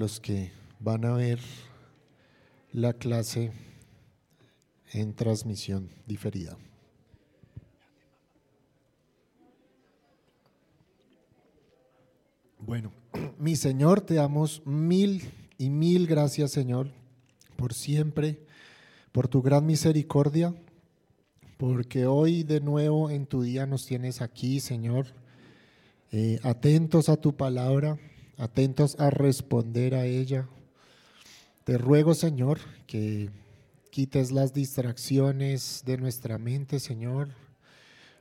los que van a ver la clase en transmisión diferida. Bueno, mi Señor, te damos mil y mil gracias, Señor, por siempre, por tu gran misericordia, porque hoy de nuevo en tu día nos tienes aquí, Señor, eh, atentos a tu palabra atentos a responder a ella. Te ruego, Señor, que quites las distracciones de nuestra mente, Señor,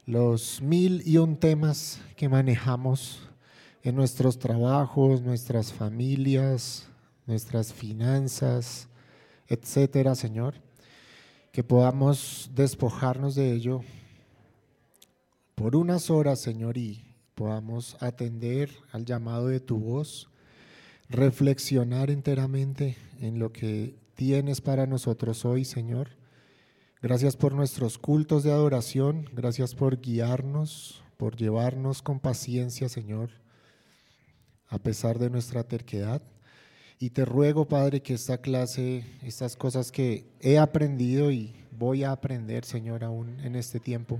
los mil y un temas que manejamos en nuestros trabajos, nuestras familias, nuestras finanzas, etcétera, Señor, que podamos despojarnos de ello por unas horas, Señor, y podamos atender al llamado de tu voz, reflexionar enteramente en lo que tienes para nosotros hoy, Señor. Gracias por nuestros cultos de adoración, gracias por guiarnos, por llevarnos con paciencia, Señor, a pesar de nuestra terquedad. Y te ruego, Padre, que esta clase, estas cosas que he aprendido y voy a aprender, Señor, aún en este tiempo,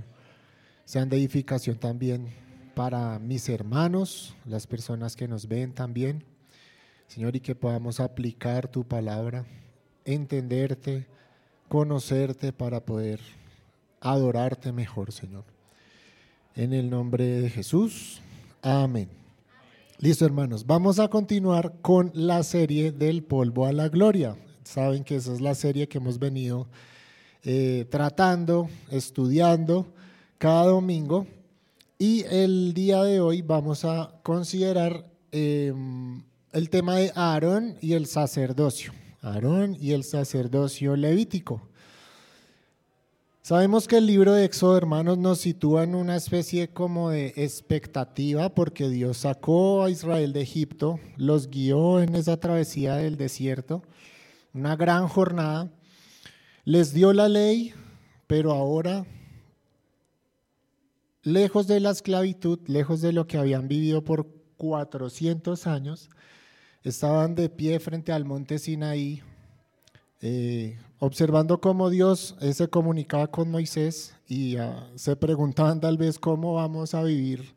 sean de edificación también para mis hermanos, las personas que nos ven también. Señor, y que podamos aplicar tu palabra, entenderte, conocerte para poder adorarte mejor, Señor. En el nombre de Jesús. Amén. Listo, hermanos. Vamos a continuar con la serie del polvo a la gloria. Saben que esa es la serie que hemos venido eh, tratando, estudiando cada domingo. Y el día de hoy vamos a considerar em, el tema de Aarón y el sacerdocio. Aarón y el sacerdocio levítico. Sabemos que el libro de Éxodo, hermanos, nos sitúa en una especie como de expectativa porque Dios sacó a Israel de Egipto, los guió en esa travesía del desierto, una gran jornada, les dio la ley, pero ahora lejos de la esclavitud, lejos de lo que habían vivido por 400 años, estaban de pie frente al monte Sinaí, eh, observando cómo Dios eh, se comunicaba con Moisés y ah, se preguntaban tal vez cómo vamos a vivir.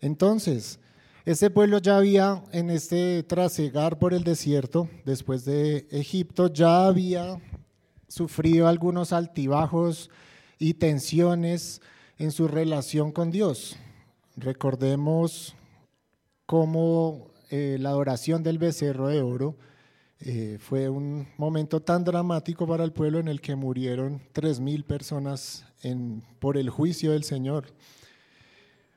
Entonces, este pueblo ya había en este trasegar por el desierto, después de Egipto, ya había sufrido algunos altibajos y tensiones, en su relación con Dios. Recordemos cómo eh, la adoración del becerro de oro eh, fue un momento tan dramático para el pueblo en el que murieron tres mil personas en, por el juicio del Señor.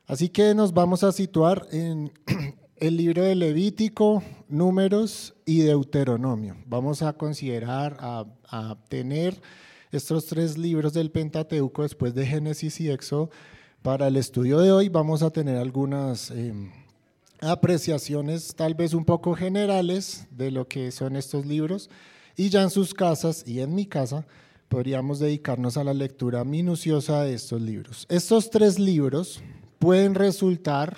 Así que nos vamos a situar en el libro de Levítico, Números y Deuteronomio. Vamos a considerar, a, a tener estos tres libros del Pentateuco después de Génesis y Éxodo. Para el estudio de hoy vamos a tener algunas em, apreciaciones tal vez un poco generales de lo que son estos libros y ya en sus casas y en mi casa podríamos dedicarnos a la lectura minuciosa de estos libros. Estos tres libros pueden resultar,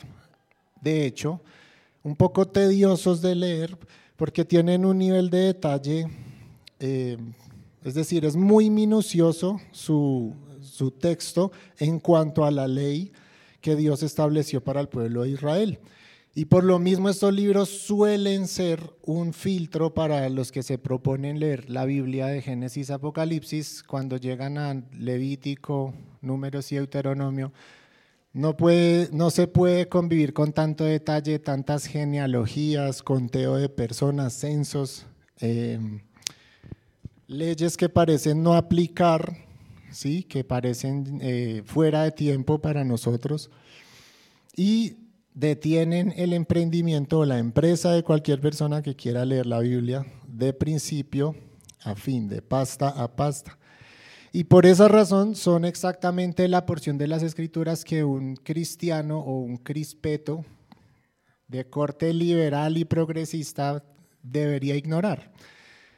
de hecho, un poco tediosos de leer porque tienen un nivel de detalle em, es decir, es muy minucioso su, texto en cuanto a la ley que Dios estableció para el pueblo de Israel. Y por lo mismo estos libros suelen ser un filtro para los que se proponen leer la Biblia de Génesis Apocalipsis cuando llegan a Levítico, Números y Deuteronomio. No, puede, no se puede convivir con tanto detalle, tantas genealogías, conteo de personas, censos. Eh, leyes que parecen no aplicar, ¿sí? que parecen eh, fuera de tiempo para nosotros y detienen el emprendimiento o la empresa de cualquier persona que quiera leer la Biblia de principio a fin, de pasta a pasta. Y por esa razón son exactamente la porción de las escrituras que un cristiano o un crispeto de corte liberal y progresista debería ignorar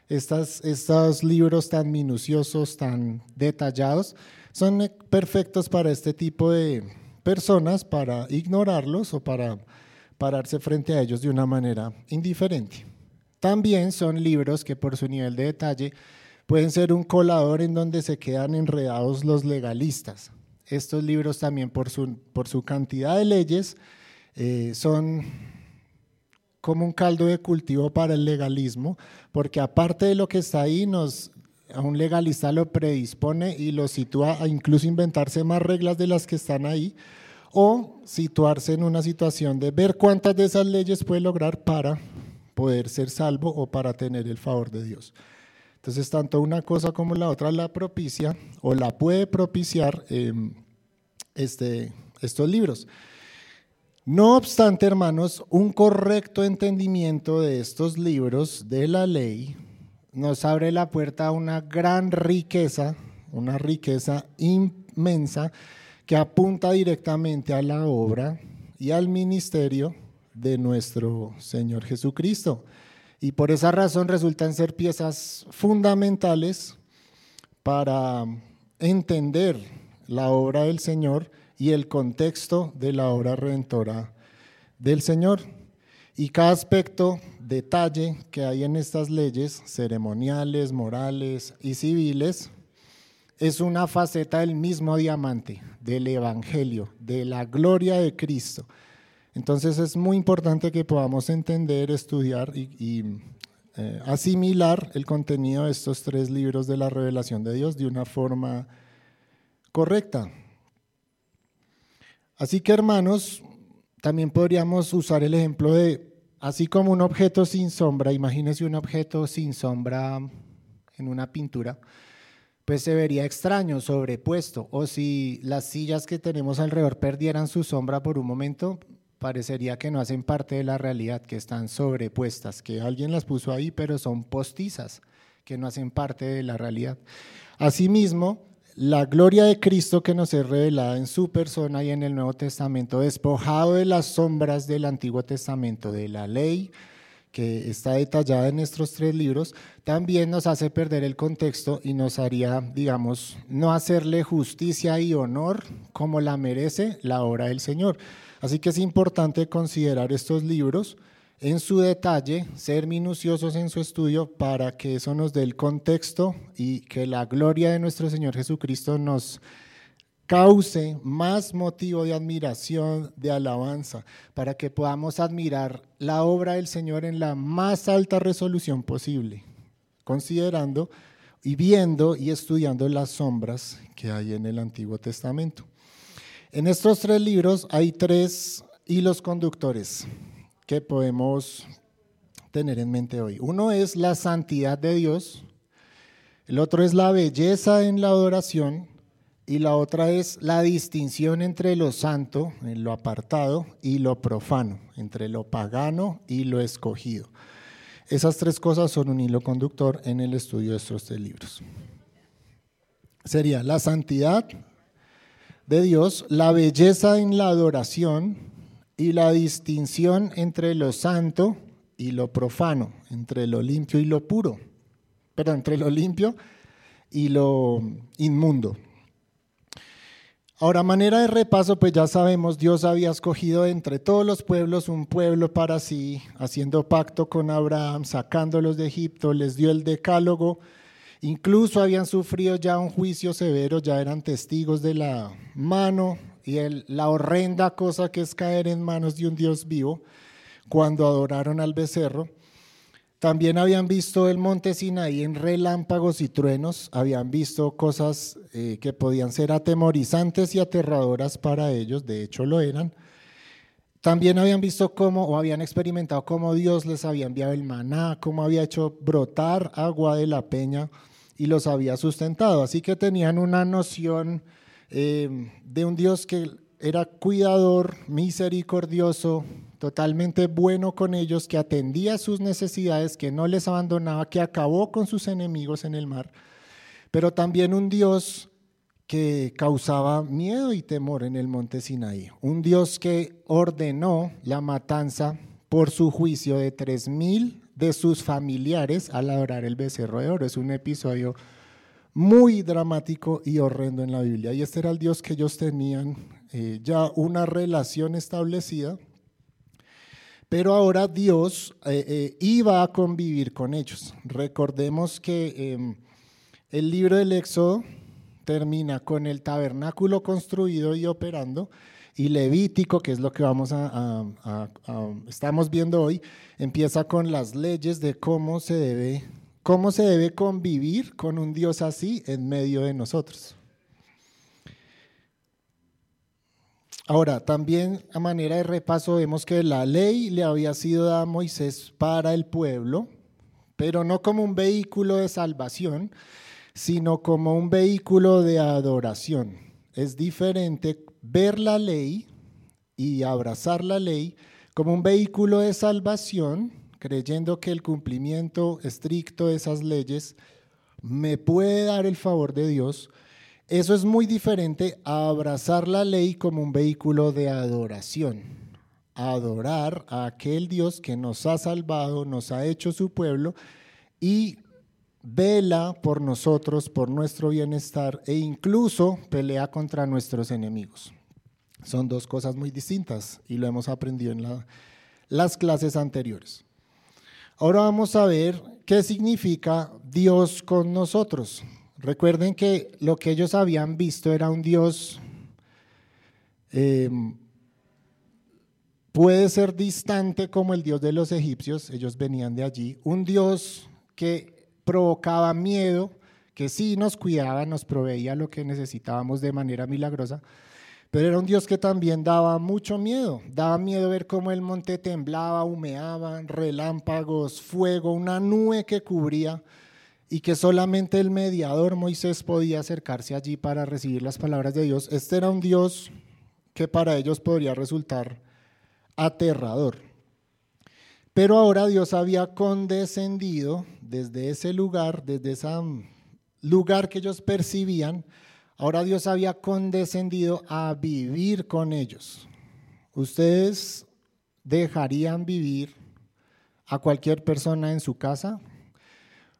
estos libros tan minuciosos, tan detallados, son perfectos para este tipo de personas, para ignorarlos o para pararse frente a ellos de una manera indiferente. También son libros que por su nivel de detalle pueden ser un colador en donde se quedan enredados los legalistas. Estos libros también por su, por su cantidad de leyes eh, son como un caldo de cultivo para el legalismo, porque aparte de lo que está ahí, nos, a un legalista lo predispone y lo sitúa a incluso inventarse más reglas de las que están ahí, o situarse en una situación de ver cuántas de esas leyes puede lograr para poder ser salvo o para tener el favor de Dios. Entonces, tanto una cosa como la otra la propicia o la puede propiciar em, este, estos libros. No obstante, hermanos, un correcto entendimiento de estos libros de la ley nos abre la puerta a una gran riqueza, una riqueza inmensa que apunta directamente a la obra y al ministerio de nuestro Señor Jesucristo. Y por esa razón resultan ser piezas fundamentales para entender la obra del Señor y el contexto de la obra redentora del Señor. Y cada aspecto, detalle que hay en estas leyes ceremoniales, morales y civiles, es una faceta del mismo diamante, del Evangelio, de la gloria de Cristo. Entonces es muy importante que podamos entender, estudiar y, eh, asimilar el contenido de estos tres libros de la revelación de Dios de una forma correcta. Así que hermanos, también podríamos usar el ejemplo de, así como un objeto sin sombra, imagínense un objeto sin sombra en una pintura, pues se vería extraño, sobrepuesto, o si las sillas que tenemos alrededor perdieran su sombra por un momento, parecería que no hacen parte de la realidad, que están sobrepuestas, que alguien las puso ahí, pero son postizas, que no hacen parte de la realidad. Asimismo, la gloria de Cristo que nos es revelada en su persona y en el Nuevo Testamento, despojado de las sombras del Antiguo Testamento, de la ley que está detallada en nuestros tres libros, también nos hace perder el contexto y nos haría, digamos, no hacerle justicia y honor como la merece la obra del Señor. Así que es importante considerar estos libros en su detalle, ser minuciosos en su estudio para que eso nos dé el contexto y que la gloria de nuestro Señor Jesucristo nos cause más motivo de admiración, de alabanza, para que podamos admirar la obra del Señor en la más alta resolución posible, considerando y viendo y estudiando las sombras que hay en el Antiguo Testamento. En estos tres libros hay tres hilos conductores que podemos tener en mente hoy. Uno es la santidad de Dios, el otro es la belleza en la adoración y la otra es la distinción entre lo santo, en lo apartado, y lo profano, entre lo pagano y lo escogido. Esas tres cosas son un hilo conductor en el estudio de estos tres libros. Sería la santidad, de Dios, la belleza en la adoración y la distinción entre lo santo y lo profano, entre lo limpio y lo puro, pero entre lo limpio y lo inmundo. Ahora, manera de repaso, pues ya sabemos, Dios había escogido entre todos los pueblos un pueblo para sí, haciendo pacto con Abraham, sacándolos de Egipto, les dio el decálogo, Incluso habían sufrido ya un juicio severo, ya eran testigos de la mano y la horrenda cosa que es caer en manos de un Dios vivo cuando adoraron al becerro. También habían visto el monte Sinaí en relámpagos y truenos, habían visto cosas eh, que podían ser atemorizantes y aterradoras para ellos, de hecho lo eran. También habían visto cómo, o habían experimentado cómo Dios les había enviado el maná, cómo había hecho brotar agua de la peña y los había sustentado. Así que tenían una noción eh, de un Dios que era cuidador, misericordioso, totalmente bueno con ellos, que atendía sus necesidades, que no les abandonaba, que acabó con sus enemigos en el mar, pero también un Dios que causaba miedo y temor en el monte Sinaí, un Dios que ordenó la matanza por su juicio de tres mil de sus familiares al adorar el becerro de oro. Es un episodio muy dramático y horrendo en la Biblia. Y este era el Dios que ellos tenían eh, ya una relación establecida, pero ahora Dios eh, eh, iba a convivir con ellos. Recordemos que el libro del Éxodo termina con el tabernáculo construido y operando, y Levítico, que es lo que vamos a, estamos viendo hoy, empieza con las leyes de cómo se debe cómo se debe convivir con un Dios así en medio de nosotros. Ahora, también a manera de repaso vemos que la ley le había sido dada a Moisés para el pueblo, pero no como un vehículo de salvación, sino como un vehículo de adoración. Es diferente ver la ley y abrazar la ley como un vehículo de salvación, creyendo que el cumplimiento estricto de esas leyes me puede dar el favor de Dios, eso es muy diferente a abrazar la ley como un vehículo de adoración. Adorar a aquel Dios que nos ha salvado, nos ha hecho su pueblo y vela por nosotros, por nuestro bienestar e incluso pelea contra nuestros enemigos. Son dos cosas muy distintas y lo hemos aprendido en las clases anteriores. Ahora vamos a ver qué significa Dios con nosotros. Recuerden que lo que ellos habían visto era un Dios, eh, puede ser distante como el Dios de los egipcios, ellos venían de allí, un Dios que provocaba miedo, que sí nos cuidaba, nos proveía lo que necesitábamos de manera milagrosa, pero era un Dios que también daba mucho miedo, daba miedo ver cómo el monte temblaba, humeaba, relámpagos, fuego, una nube que cubría y que solamente el mediador Moisés podía acercarse allí para recibir las palabras de Dios, este era un Dios que para ellos podría resultar aterrador. Pero ahora Dios había condescendido desde ese lugar, desde ese lugar que ellos percibían, ahora Dios había condescendido a vivir con ellos. ¿Ustedes dejarían vivir a cualquier persona en su casa?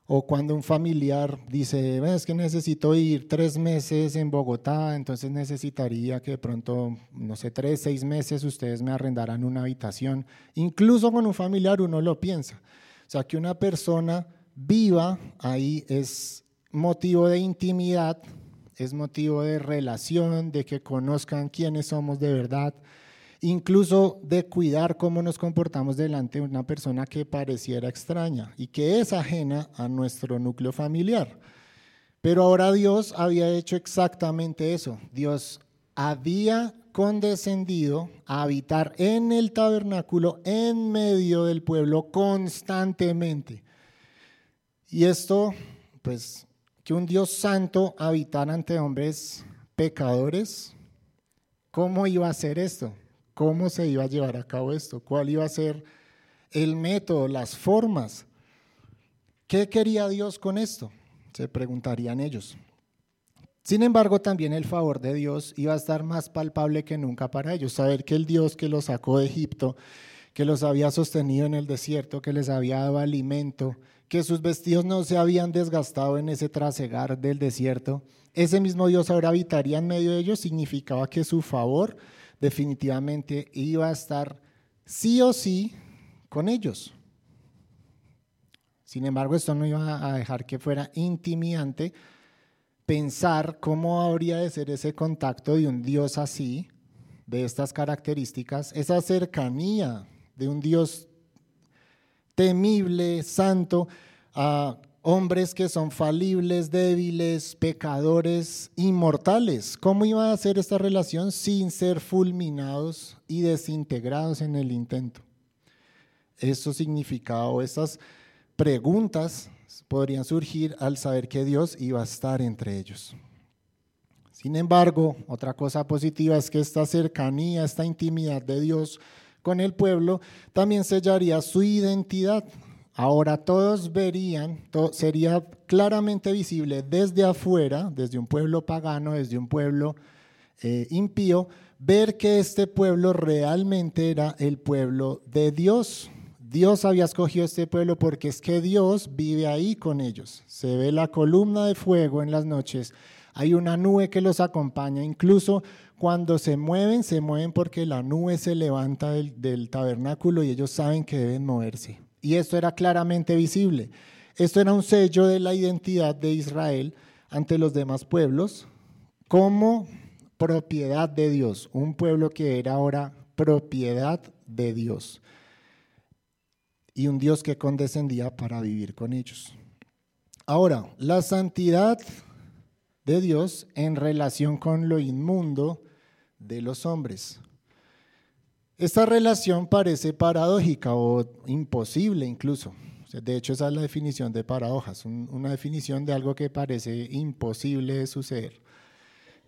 O cuando un familiar dice, es que necesito ir tres meses en Bogotá, entonces necesitaría que de pronto, no sé, tres, seis meses ustedes me arrendaran una habitación. Incluso con un familiar uno lo piensa. O sea, que una persona viva ahí es motivo de intimidad, es motivo de relación, de que conozcan quiénes somos de verdad incluso de cuidar cómo nos comportamos delante de una persona que pareciera extraña y que es ajena a nuestro núcleo familiar. Pero ahora Dios había hecho exactamente eso. Dios había condescendido a habitar en el tabernáculo en medio del pueblo constantemente. Y esto, pues, que un Dios santo habitara ante hombres pecadores, ¿cómo iba a hacer esto? cómo se iba a llevar a cabo esto, cuál iba a ser el método, las formas. ¿Qué quería Dios con esto? Se preguntarían ellos. Sin embargo, también el favor de Dios iba a estar más palpable que nunca para ellos. Saber que el Dios que los sacó de Egipto, que los había sostenido en el desierto, que les había dado alimento, que sus vestidos no se habían desgastado en ese trasegar del desierto, ese mismo Dios ahora habitaría en medio de ellos, significaba que su favor definitivamente iba a estar sí o sí con ellos. Sin embargo, esto no iba a dejar que fuera intimidante pensar cómo habría de ser ese contacto de un Dios así, de estas características, esa cercanía de un Dios temible, santo, a hombres que son falibles, débiles, pecadores, inmortales. ¿Cómo iba a ser esta relación sin ser fulminados y desintegrados en el intento? Eso significaba, o esas preguntas podrían surgir al saber que Dios iba a estar entre ellos. Sin embargo, otra cosa positiva es que esta cercanía, esta intimidad de Dios con el pueblo también sellaría su identidad. Ahora todos verían, sería claramente visible desde afuera, desde un pueblo pagano, desde un pueblo eh, impío, ver que este pueblo realmente era el pueblo de Dios. Dios había escogido este pueblo porque es que Dios vive ahí con ellos. Se ve la columna de fuego en las noches Hay una nube que los acompaña, incluso cuando se mueven, se mueven porque la nube se levanta del, tabernáculo y ellos saben que deben moverse. Y esto era claramente visible. Esto era un sello de la identidad de Israel ante los demás pueblos como propiedad de Dios, un pueblo que era ahora propiedad de Dios y un Dios que condescendía para vivir con ellos. Ahora, la santidad de Dios en relación con lo inmundo de los hombres. Esta relación parece paradójica o imposible incluso. De hecho, esa es la definición de paradojas, una definición de algo que parece imposible de suceder.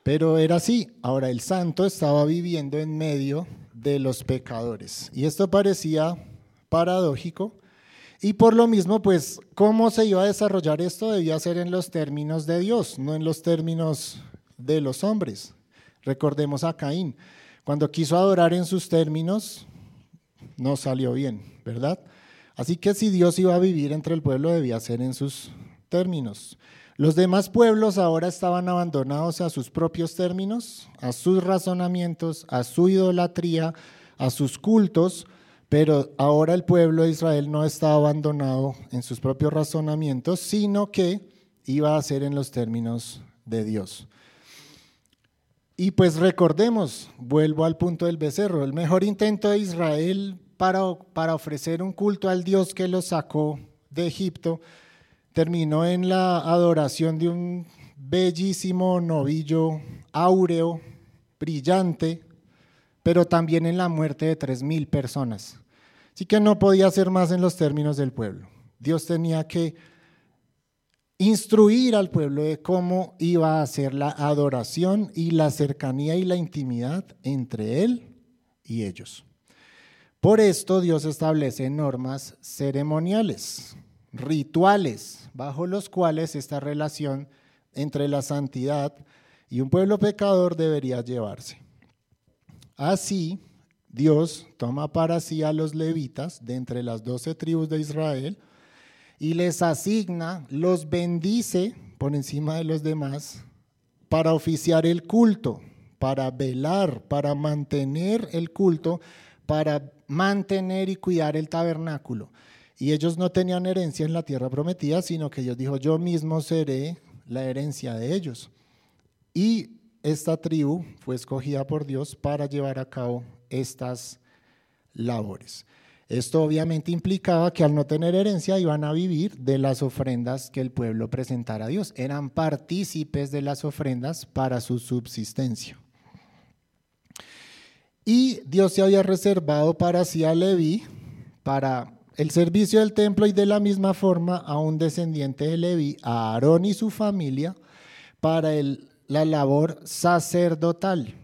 Pero era así. Ahora, el santo estaba viviendo en medio de los pecadores. Y esto parecía paradójico. Y por lo mismo, pues, ¿cómo se iba a desarrollar esto? Debía ser en los términos de Dios, no en los términos de los hombres. Recordemos a Caín. Cuando quiso adorar en sus términos, no salió bien, ¿verdad? Así que si Dios iba a vivir entre el pueblo, debía ser en sus términos. Los demás pueblos ahora estaban abandonados a sus propios términos, a sus razonamientos, a su idolatría, a sus cultos, pero ahora el pueblo de Israel no estaba abandonado en sus propios razonamientos, sino que iba a ser en los términos de Dios. Y pues recordemos, vuelvo al punto del becerro, el mejor intento de Israel para, para ofrecer un culto al Dios que los sacó de Egipto terminó en la adoración de un bellísimo novillo áureo, brillante, pero también en la muerte de tres mil personas. Así que no podía ser más en los términos del pueblo. Dios tenía que instruir al pueblo de cómo iba a ser la adoración y la cercanía y la intimidad entre él y ellos. Por esto Dios establece normas ceremoniales, rituales, bajo los cuales esta relación entre la santidad y un pueblo pecador debería llevarse. Así, Dios toma para sí a los levitas de entre las doce tribus de Israel y les asigna, los bendice por encima de los demás para oficiar el culto, para velar, para mantener el culto, para mantener y cuidar el tabernáculo. Y ellos no tenían herencia en la tierra prometida, sino que Dios dijo, yo mismo seré la herencia de ellos. Y esta tribu fue escogida por Dios para llevar a cabo estas labores. Esto obviamente implicaba que al no tener herencia iban a vivir de las ofrendas que el pueblo presentara a Dios. Eran partícipes de las ofrendas para su subsistencia. Y Dios se había reservado para sí a Leví para el servicio del templo y de la misma forma a un descendiente de Leví, a Aarón y su familia, para la labor sacerdotal.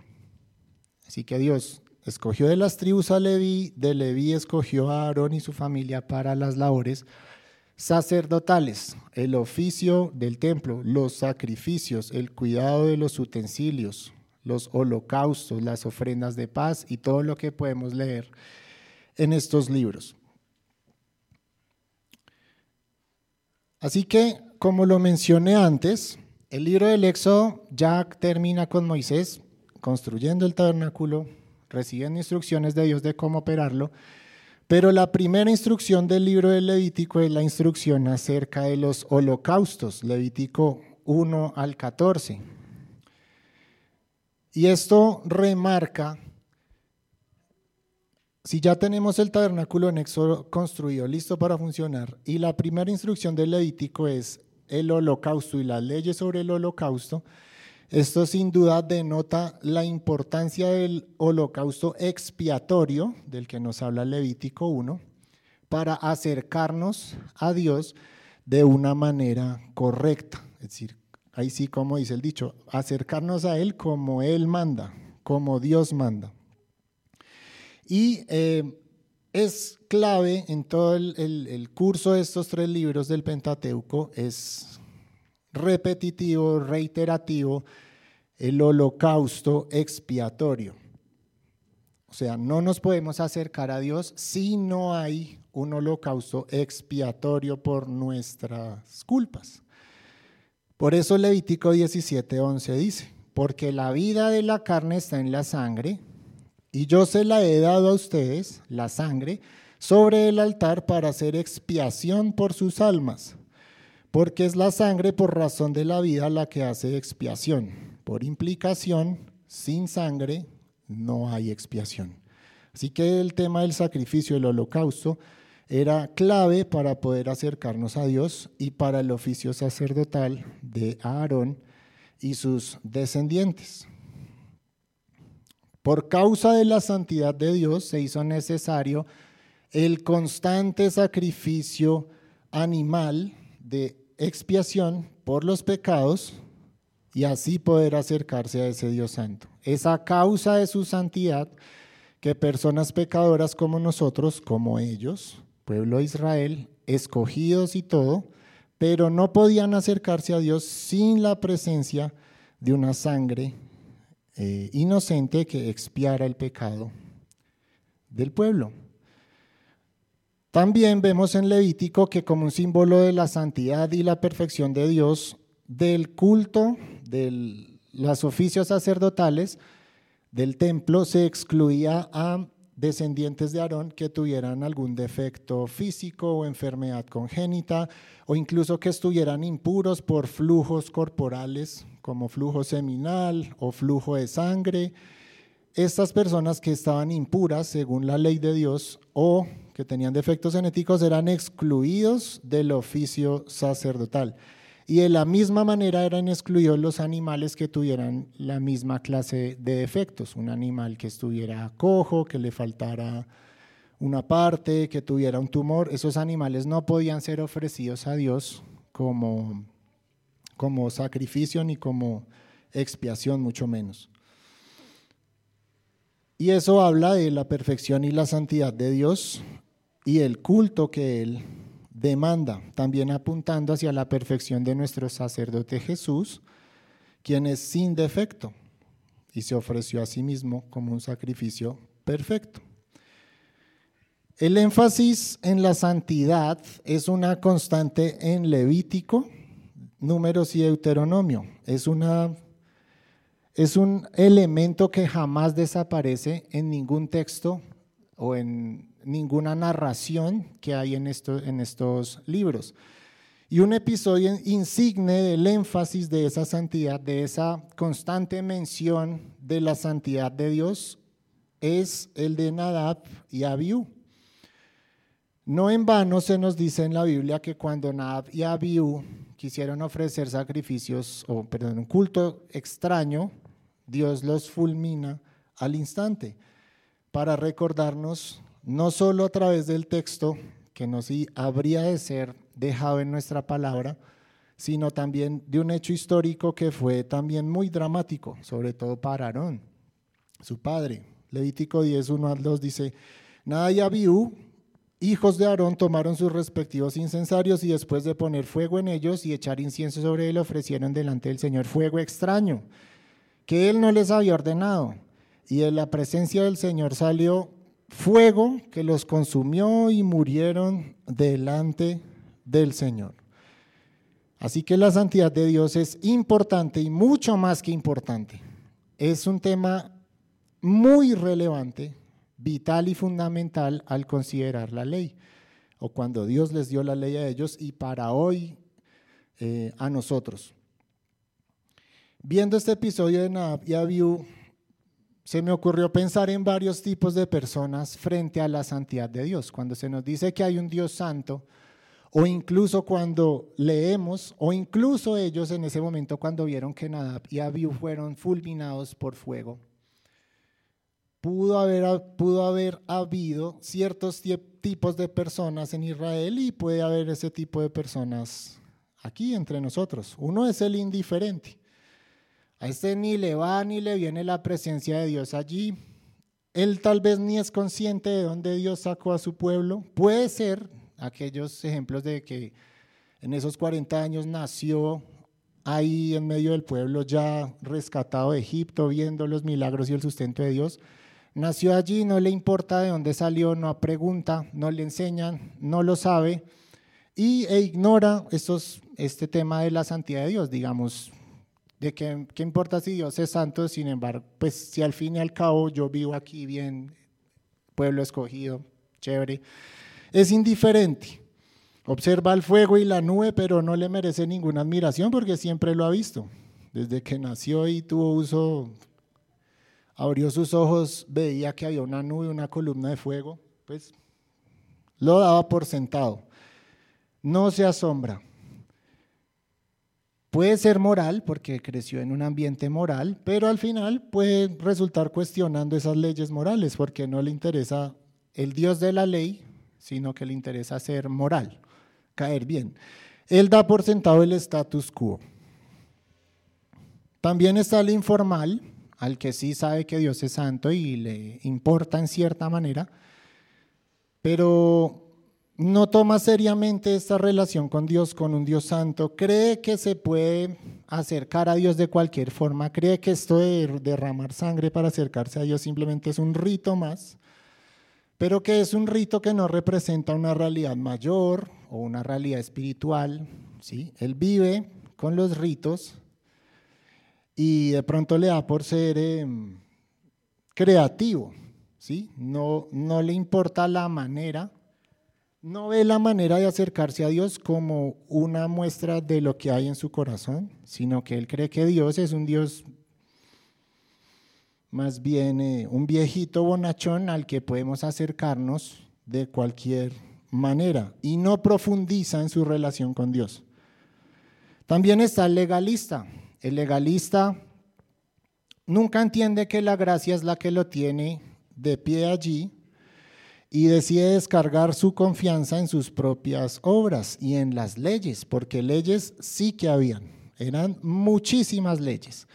Así que Dios escogió de las tribus a Leví, de Leví escogió a Aarón y su familia para las labores sacerdotales, el oficio del templo, los sacrificios, el cuidado de los utensilios, los holocaustos, las ofrendas de paz y todo lo que podemos leer en estos libros. Así que, como lo mencioné antes, el libro del Éxodo ya termina con Moisés construyendo el tabernáculo, recibiendo instrucciones de Dios de cómo operarlo, pero la primera instrucción del libro del Levítico es la instrucción acerca de los holocaustos, Levítico 1 al 14. Y esto remarca si ya tenemos el tabernáculo en Éxodo construido, listo para funcionar, y la primera instrucción del Levítico es el holocausto y las leyes sobre el holocausto, esto sin duda denota la importancia del holocausto expiatorio, del que nos habla Levítico 1, para acercarnos a Dios de una manera correcta. Es decir, ahí sí, como dice el dicho, acercarnos a Él como Él manda, como Dios manda. Y eh, es clave en todo el, curso de estos tres libros del Pentateuco, es repetitivo, reiterativo, el holocausto expiatorio. O sea, no nos podemos acercar a Dios si no hay un holocausto expiatorio por nuestras culpas, Por eso Levítico 17:11 dice, porque la vida de la carne está en la sangre, y yo se la he dado a ustedes, la sangre, sobre el altar para hacer expiación por sus almas, porque es la sangre por razón de la vida la que hace expiación. Por implicación, sin sangre no hay expiación. Así que el tema del sacrificio, el holocausto, era clave para poder acercarnos a Dios y para el oficio sacerdotal de Aarón y sus descendientes. Por causa de la santidad de Dios se hizo necesario el constante sacrificio animal de expiación por los pecados y así poder acercarse a ese Dios santo. Esa causa de su santidad que personas pecadoras como nosotros, como ellos, pueblo de Israel, escogidos y todo, pero no podían acercarse a Dios sin la presencia de una sangre eh, inocente que expiara el pecado del pueblo. También vemos en Levítico que como un símbolo de la santidad y la perfección de Dios, del culto, de los oficios sacerdotales del templo, se excluía a descendientes de Aarón que tuvieran algún defecto físico o enfermedad congénita o incluso que estuvieran impuros por flujos corporales como flujo seminal o flujo de sangre. Estas personas que estaban impuras según la ley de Dios o que tenían defectos genéticos eran excluidos del oficio sacerdotal. Y de la misma manera eran excluidos los animales que tuvieran la misma clase de defectos. Un animal que estuviera cojo, que le faltara una parte, que tuviera un tumor. Esos animales no podían ser ofrecidos a Dios como, como sacrificio ni como expiación, mucho menos. Y eso habla de la perfección y la santidad de Dios y el culto que Él demanda, también apuntando hacia la perfección de nuestro sacerdote Jesús, quien es sin defecto y se ofreció a sí mismo como un sacrificio perfecto. El énfasis en la santidad es una constante en Levítico, Números y Deuteronomio. Es, es un elemento que jamás desaparece en ningún texto o en ninguna narración que hay en, en estos libros. Y un episodio insigne del énfasis de esa santidad, de esa constante mención de la santidad de Dios, es el de Nadab y Abiú. No en vano se nos dice en la Biblia que cuando Nadab y Abiú quisieron ofrecer sacrificios, o perdón, un culto extraño, Dios los fulmina al instante para recordarnos no solo a través del texto, que nos habría de ser dejado en nuestra palabra, sino también de un hecho histórico que fue también muy dramático, sobre todo para Aarón, su padre. Levítico 10, 1 al 2 dice, Nada hijos de Aarón, tomaron sus respectivos incensarios y después de poner fuego en ellos y echar incienso sobre él, ofrecieron delante del Señor fuego extraño, que él no les había ordenado. Y en la presencia del Señor salió fuego que los consumió y murieron delante del Señor. Así que la santidad de Dios es importante y mucho más que importante. Es un tema muy relevante, vital y fundamental al considerar la ley, o cuando Dios les dio la ley a ellos y para hoy eh, a nosotros. Viendo este episodio de Naab y Abiú, se me ocurrió pensar en varios tipos de personas frente a la santidad de Dios. Cuando se nos dice que hay un Dios santo, o incluso cuando leemos, o incluso ellos en ese momento cuando vieron que Nadab y Abiú fueron fulminados por fuego, pudo haber, pudo haber habido ciertos tipos de personas en Israel y puede haber ese tipo de personas aquí entre nosotros. Uno es el indiferente. A este ni le va ni le viene la presencia de Dios allí. Él tal vez ni es consciente de dónde Dios sacó a su pueblo. Puede ser aquellos ejemplos de que en esos 40 años nació ahí en medio del pueblo ya rescatado de Egipto, viendo los milagros y el sustento de Dios. Nació allí, no le importa de dónde salió, no pregunta, no le enseñan, no lo sabe y, e ignora estos este tema de la santidad de Dios, digamos, de que, qué importa si Dios es santo, sin embargo, pues si al fin y al cabo yo vivo aquí bien, pueblo escogido, chévere, es indiferente. Observa el fuego y la nube, pero no le merece ninguna admiración porque siempre lo ha visto. Desde que nació y tuvo uso, abrió sus ojos, veía que había una nube, una columna de fuego, pues lo daba por sentado. No se asombra. Puede ser moral porque creció en un ambiente moral, pero al final puede resultar cuestionando esas leyes morales porque no le interesa el Dios de la ley, sino que le interesa ser moral, caer bien. Él da por sentado el status quo. También está el informal, al que sí sabe que Dios es santo y le importa en cierta manera, pero no toma seriamente esta relación con Dios, con un Dios santo, cree que se puede acercar a Dios de cualquier forma, cree que esto de derramar sangre para acercarse a Dios simplemente es un rito más, pero que es un rito que no representa una realidad mayor o una realidad espiritual. ¿sí? Él vive con los ritos y de pronto le da por ser em, creativo, ¿sí? no, no le importa la manera no ve la manera de acercarse a Dios como una muestra de lo que hay en su corazón, sino que él cree que Dios es un Dios más bien eh, un viejito bonachón al que podemos acercarnos de cualquier manera y no profundiza en su relación con Dios. También está el legalista. El legalista nunca entiende que la gracia es la que lo tiene de pie allí y decide descargar su confianza en sus propias obras y en las leyes, porque leyes sí que habían, eran muchísimas leyes.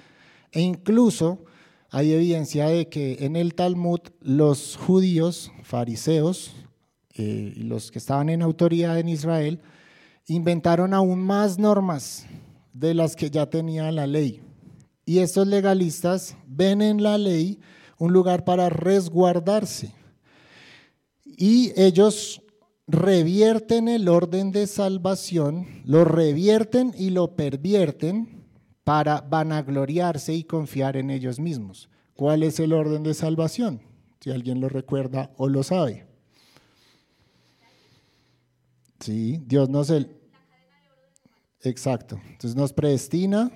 E incluso hay evidencia de que en el Talmud los judíos, fariseos, eh, los que estaban en autoridad en Israel, inventaron aún más normas de las que ya tenía la ley. Y estos legalistas ven en la ley un lugar para resguardarse y ellos revierten el orden de salvación, lo revierten y lo pervierten para vanagloriarse y confiar en ellos mismos. ¿Cuál es el orden de salvación? Si alguien lo recuerda o lo sabe. Sí, Dios nos el Exacto. Entonces nos predestina,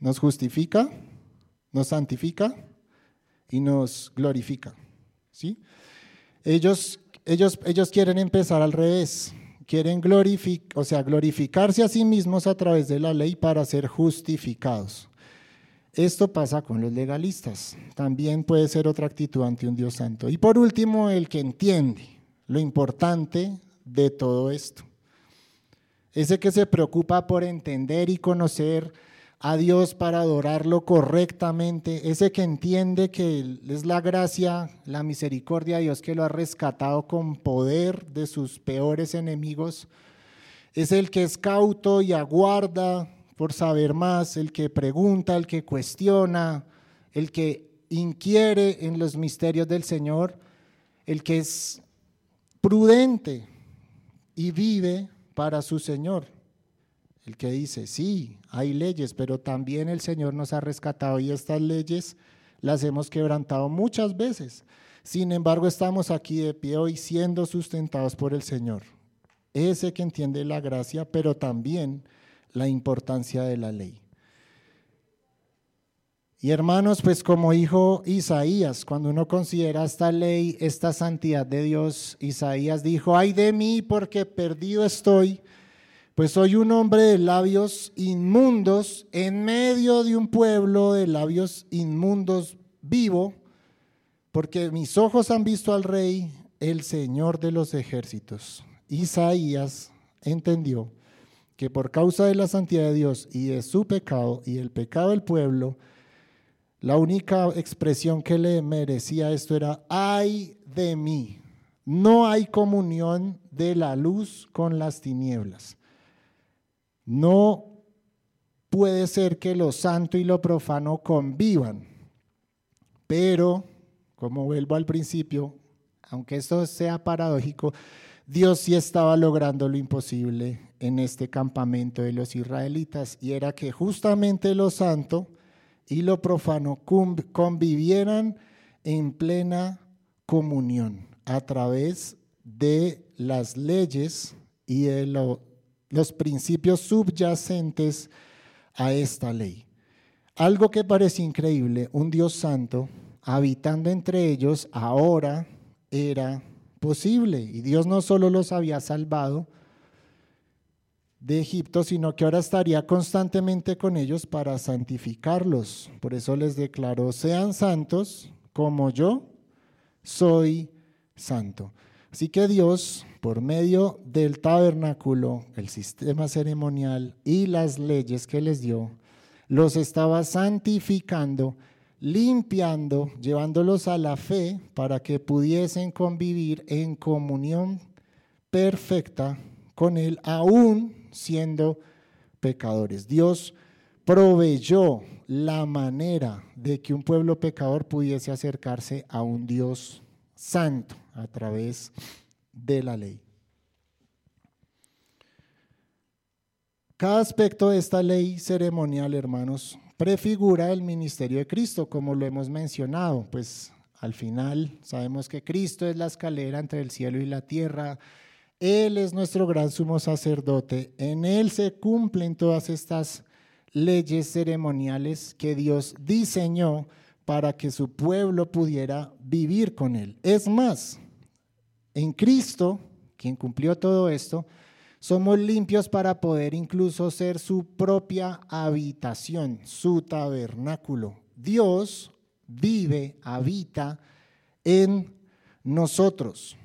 nos justifica, nos santifica y nos glorifica. ¿Sí? Ellos ellos, quieren empezar al revés, quieren o sea, glorificarse a sí mismos a través de la ley para ser justificados. Esto pasa con los legalistas. También puede ser otra actitud ante un Dios santo. Y por último, el que entiende lo importante de todo esto. Ese que se preocupa por entender y conocer a Dios para adorarlo correctamente, ese que entiende que es la gracia, la misericordia de Dios que lo ha rescatado con poder de sus peores enemigos, es el que es cauto y aguarda por saber más, el que pregunta, el que cuestiona, el que inquiere en los misterios del Señor, el que es prudente y vive para su Señor. El que dice, sí, hay leyes, pero también el Señor nos ha rescatado y estas leyes las hemos quebrantado muchas veces. Sin embargo, estamos aquí de pie hoy siendo sustentados por el Señor. Ese que entiende la gracia, pero también la importancia de la ley. Y hermanos, pues como dijo Isaías, cuando uno considera esta ley, esta santidad de Dios, Isaías dijo, ay de mí porque perdido estoy pues soy un hombre de labios inmundos en medio de un pueblo de labios inmundos vivo, porque mis ojos han visto al rey, el Señor de los ejércitos. Isaías entendió que por causa de la santidad de Dios y de su pecado y el pecado del pueblo, la única expresión que le merecía esto era, ay de mí. No hay comunión de la luz con las tinieblas. No puede ser que lo santo y lo profano convivan, pero, como vuelvo al principio, aunque esto sea paradójico, Dios sí estaba logrando lo imposible en este campamento de los israelitas y era que justamente lo santo y lo profano convivieran en plena comunión a través de las leyes y de los principios subyacentes a esta ley. Algo que parece increíble, un Dios santo habitando entre ellos, ahora era posible. Y Dios no solo los había salvado de Egipto, sino que ahora estaría constantemente con ellos para santificarlos. Por eso les declaró, sean santos como yo soy santo. Así que Dios, por medio del tabernáculo, el sistema ceremonial y las leyes que les dio, los estaba santificando, limpiando, llevándolos a la fe para que pudiesen convivir en comunión perfecta con Él, aún siendo pecadores. Dios proveyó la manera de que un pueblo pecador pudiese acercarse a un Dios santo a través de la ley. Cada aspecto de esta ley ceremonial, hermanos, prefigura el ministerio de Cristo, como lo hemos mencionado. Pues al final sabemos que Cristo es la escalera entre el cielo y la tierra. Él es nuestro gran sumo sacerdote. En Él se cumplen todas estas leyes ceremoniales que Dios diseñó para que su pueblo pudiera vivir con Él. Es más, en Cristo, quien cumplió todo esto, somos limpios para poder incluso ser su propia habitación, su tabernáculo. Dios vive, habita en nosotros.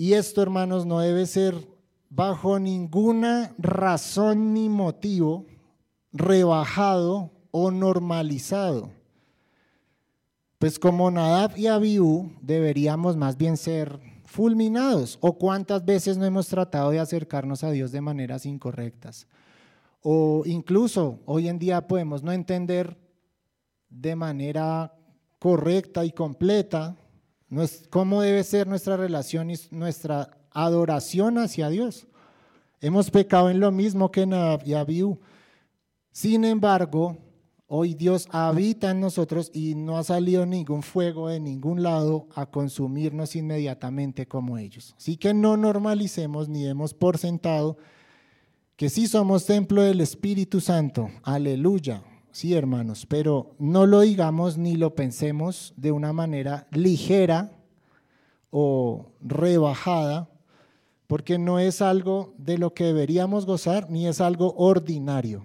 Y esto, hermanos, no debe ser bajo ninguna razón ni motivo rebajado o normalizado. Pues como Nadab y Abiú deberíamos más bien ser fulminados. ¿O cuántas veces no hemos tratado de acercarnos a Dios de maneras incorrectas? O incluso hoy en día podemos no entender de manera correcta y completa cómo debe ser nuestra relación y nuestra adoración hacia Dios. Hemos pecado en lo mismo que y Abiú. Sin embargo, Hoy Dios habita en nosotros y no ha salido ningún fuego de ningún lado a consumirnos inmediatamente como ellos. Así que no normalicemos ni demos por sentado que sí somos templo del Espíritu Santo. Aleluya. Sí, hermanos, pero no lo digamos ni lo pensemos de una manera ligera o rebajada, porque no es algo de lo que deberíamos gozar ni es algo ordinario.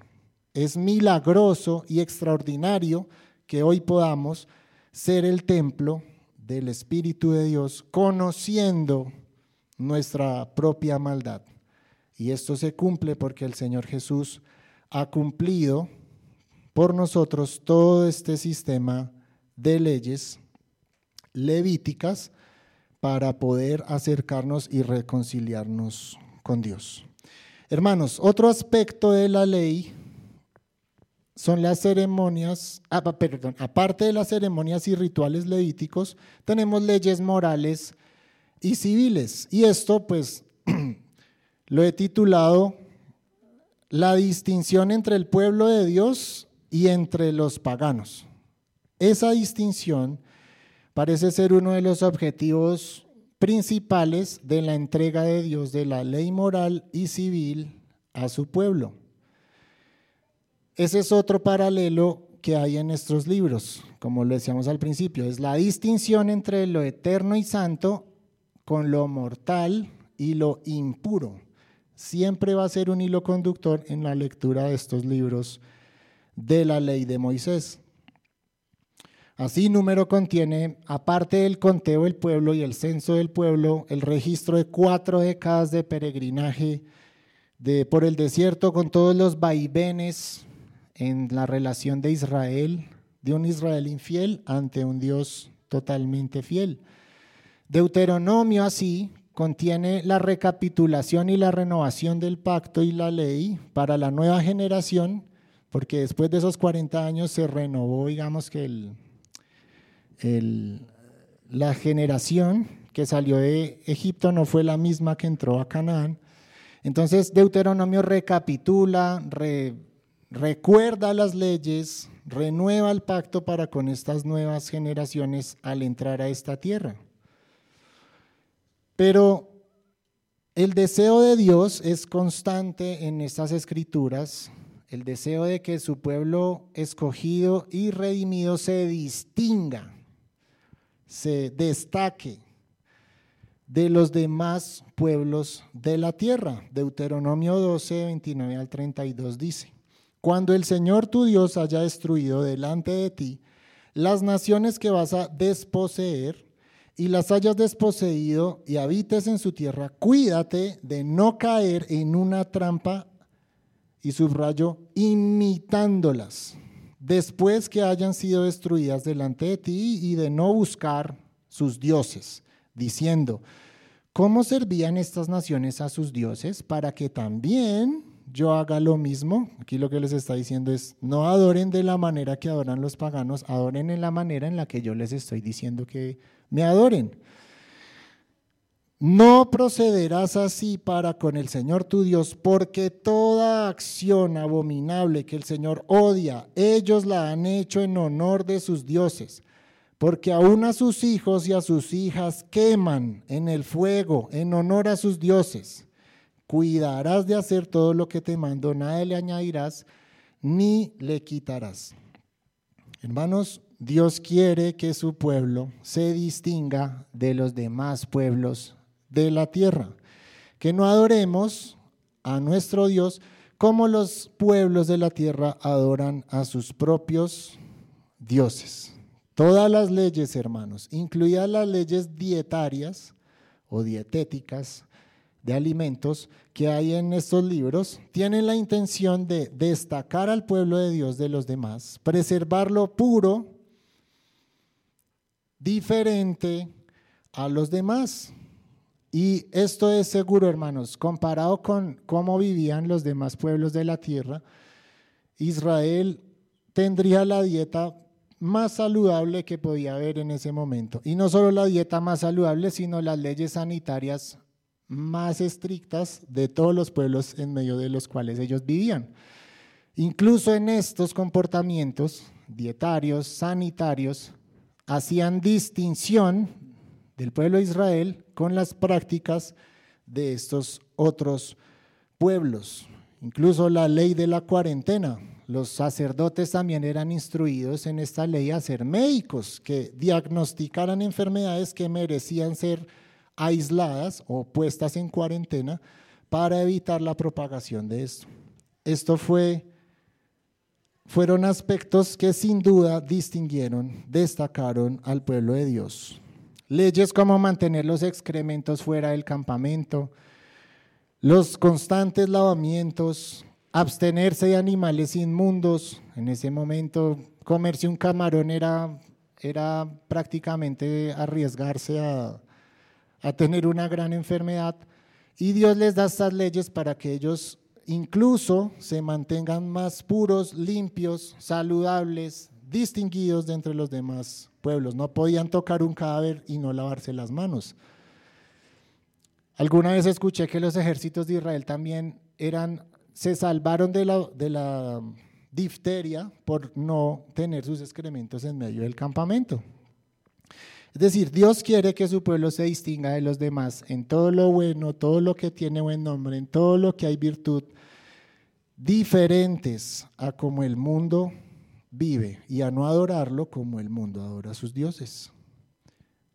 Es milagroso y extraordinario que hoy podamos ser el templo del Espíritu de Dios, conociendo nuestra propia maldad. Y esto se cumple porque el Señor Jesús ha cumplido por nosotros todo este sistema de leyes levíticas para poder acercarnos y reconciliarnos con Dios. Hermanos, otro aspecto de la ley son las ceremonias, ah, perdón, aparte de las ceremonias y rituales levíticos, tenemos leyes morales y civiles. Y esto pues lo he titulado La distinción entre el pueblo de Dios y entre los paganos. Esa distinción parece ser uno de los objetivos principales de la entrega de Dios de la ley moral y civil a su pueblo. Ese es otro paralelo que hay en nuestros libros, como lo decíamos al principio, es la distinción entre lo eterno y santo con lo mortal y lo impuro. Siempre va a ser un hilo conductor en la lectura de estos libros de la ley de Moisés. Así, número contiene, aparte del conteo del pueblo y el censo del pueblo, el registro de cuatro décadas de peregrinaje de, por el desierto con todos los vaivenes en la relación de Israel, de un Israel infiel ante un Dios totalmente fiel. Deuteronomio así contiene la recapitulación y la renovación del pacto y la ley para la nueva generación, porque después de esos 40 años se renovó, digamos que el, la generación que salió de Egipto no fue la misma que entró a Canaán. Entonces Deuteronomio recapitula, recuerda las leyes, renueva el pacto para con estas nuevas generaciones al entrar a esta tierra. Pero el deseo de Dios es constante en estas escrituras, el deseo de que su pueblo escogido y redimido se distinga, se destaque de los demás pueblos de la tierra. Deuteronomio 12, 29 al 32 dice, Cuando el Señor tu Dios haya destruido delante de ti las naciones que vas a desposeer y las hayas desposeído y habites en su tierra, cuídate de no caer en una trampa y subrayo, imitándolas, después que hayan sido destruidas delante de ti y de no buscar sus dioses diciendo, ¿cómo servían estas naciones a sus dioses para que también yo haga lo mismo? Aquí lo que les está diciendo es, no adoren de la manera que adoran los paganos, adoren en la manera en la que yo les estoy diciendo que me adoren. No procederás así para con el Señor tu Dios, porque toda acción abominable que el Señor odia, ellos la han hecho en honor de sus dioses porque aún a sus hijos y a sus hijas queman en el fuego en honor a sus dioses. Cuidarás de hacer todo lo que te mando, nada le añadirás ni le quitarás. Hermanos, Dios quiere que su pueblo se distinga de los demás pueblos de la tierra, que no adoremos a nuestro Dios como los pueblos de la tierra adoran a sus propios dioses. Todas las leyes, hermanos, incluidas las leyes dietarias o dietéticas de alimentos que hay en estos libros, tienen la intención de destacar al pueblo de Dios de los demás, preservarlo puro, diferente a los demás. Y esto es seguro, hermanos, comparado con cómo vivían los demás pueblos de la tierra, Israel tendría la dieta más saludable que podía haber en ese momento. Y no solo la dieta más saludable, sino las leyes sanitarias más estrictas de todos los pueblos en medio de los cuales ellos vivían. Incluso en estos comportamientos dietarios, sanitarios, hacían distinción del pueblo de Israel con las prácticas de estos otros pueblos. Incluso la ley de la cuarentena, los sacerdotes también eran instruidos en esta ley a ser médicos, que diagnosticaran enfermedades que merecían ser aisladas o puestas en cuarentena para evitar la propagación de esto. Esto fue, fueron aspectos que sin duda distinguieron, destacaron al pueblo de Dios. Leyes como mantener los excrementos fuera del campamento, los constantes lavamientos, abstenerse de animales inmundos. En ese momento, comerse un camarón era, era prácticamente arriesgarse a, a tener una gran enfermedad. Y Dios les da estas leyes para que ellos incluso se mantengan más puros, limpios, saludables, distinguidos de entre los demás pueblos. No podían tocar un cadáver y no lavarse las manos. Alguna vez escuché que los ejércitos de Israel también eran se salvaron de la, de la difteria por no tener sus excrementos en medio del campamento. Es decir, Dios quiere que su pueblo se distinga de los demás en todo lo bueno, todo lo que tiene buen nombre, en todo lo que hay virtud, diferentes a como el mundo vive y a no adorarlo como el mundo adora a sus dioses.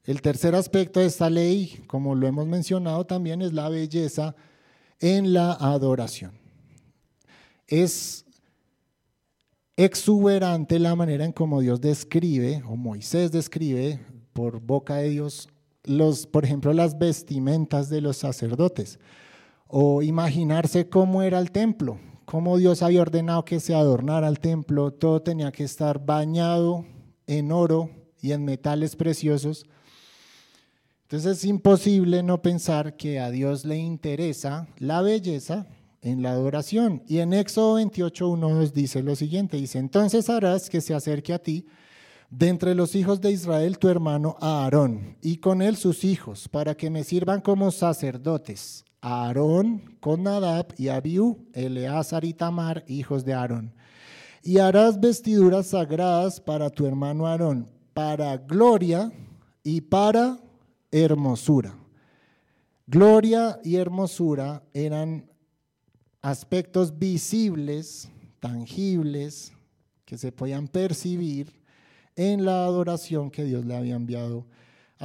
El tercer aspecto de esta ley, como lo hemos mencionado también, es la belleza en la adoración es exuberante la manera en cómo Dios describe, o Moisés describe por boca de Dios, los, por ejemplo, las vestimentas de los sacerdotes, o imaginarse cómo era el templo, cómo Dios había ordenado que se adornara el templo, todo tenía que estar bañado en oro y en metales preciosos. Entonces es imposible no pensar que a Dios le interesa la belleza en la adoración. Y en Éxodo 28, 1 nos dice lo siguiente, dice, entonces harás que se acerque a ti de entre los hijos de Israel tu hermano Aarón, y con él sus hijos, para que me sirvan como sacerdotes. Aarón con Nadab y Abiú, Eleazar y Tamar, hijos de Aarón. Y harás vestiduras sagradas para tu hermano Aarón, para gloria y para hermosura. Gloria y hermosura eran aspectos visibles, tangibles, que se podían percibir en la adoración que Dios le había enviado a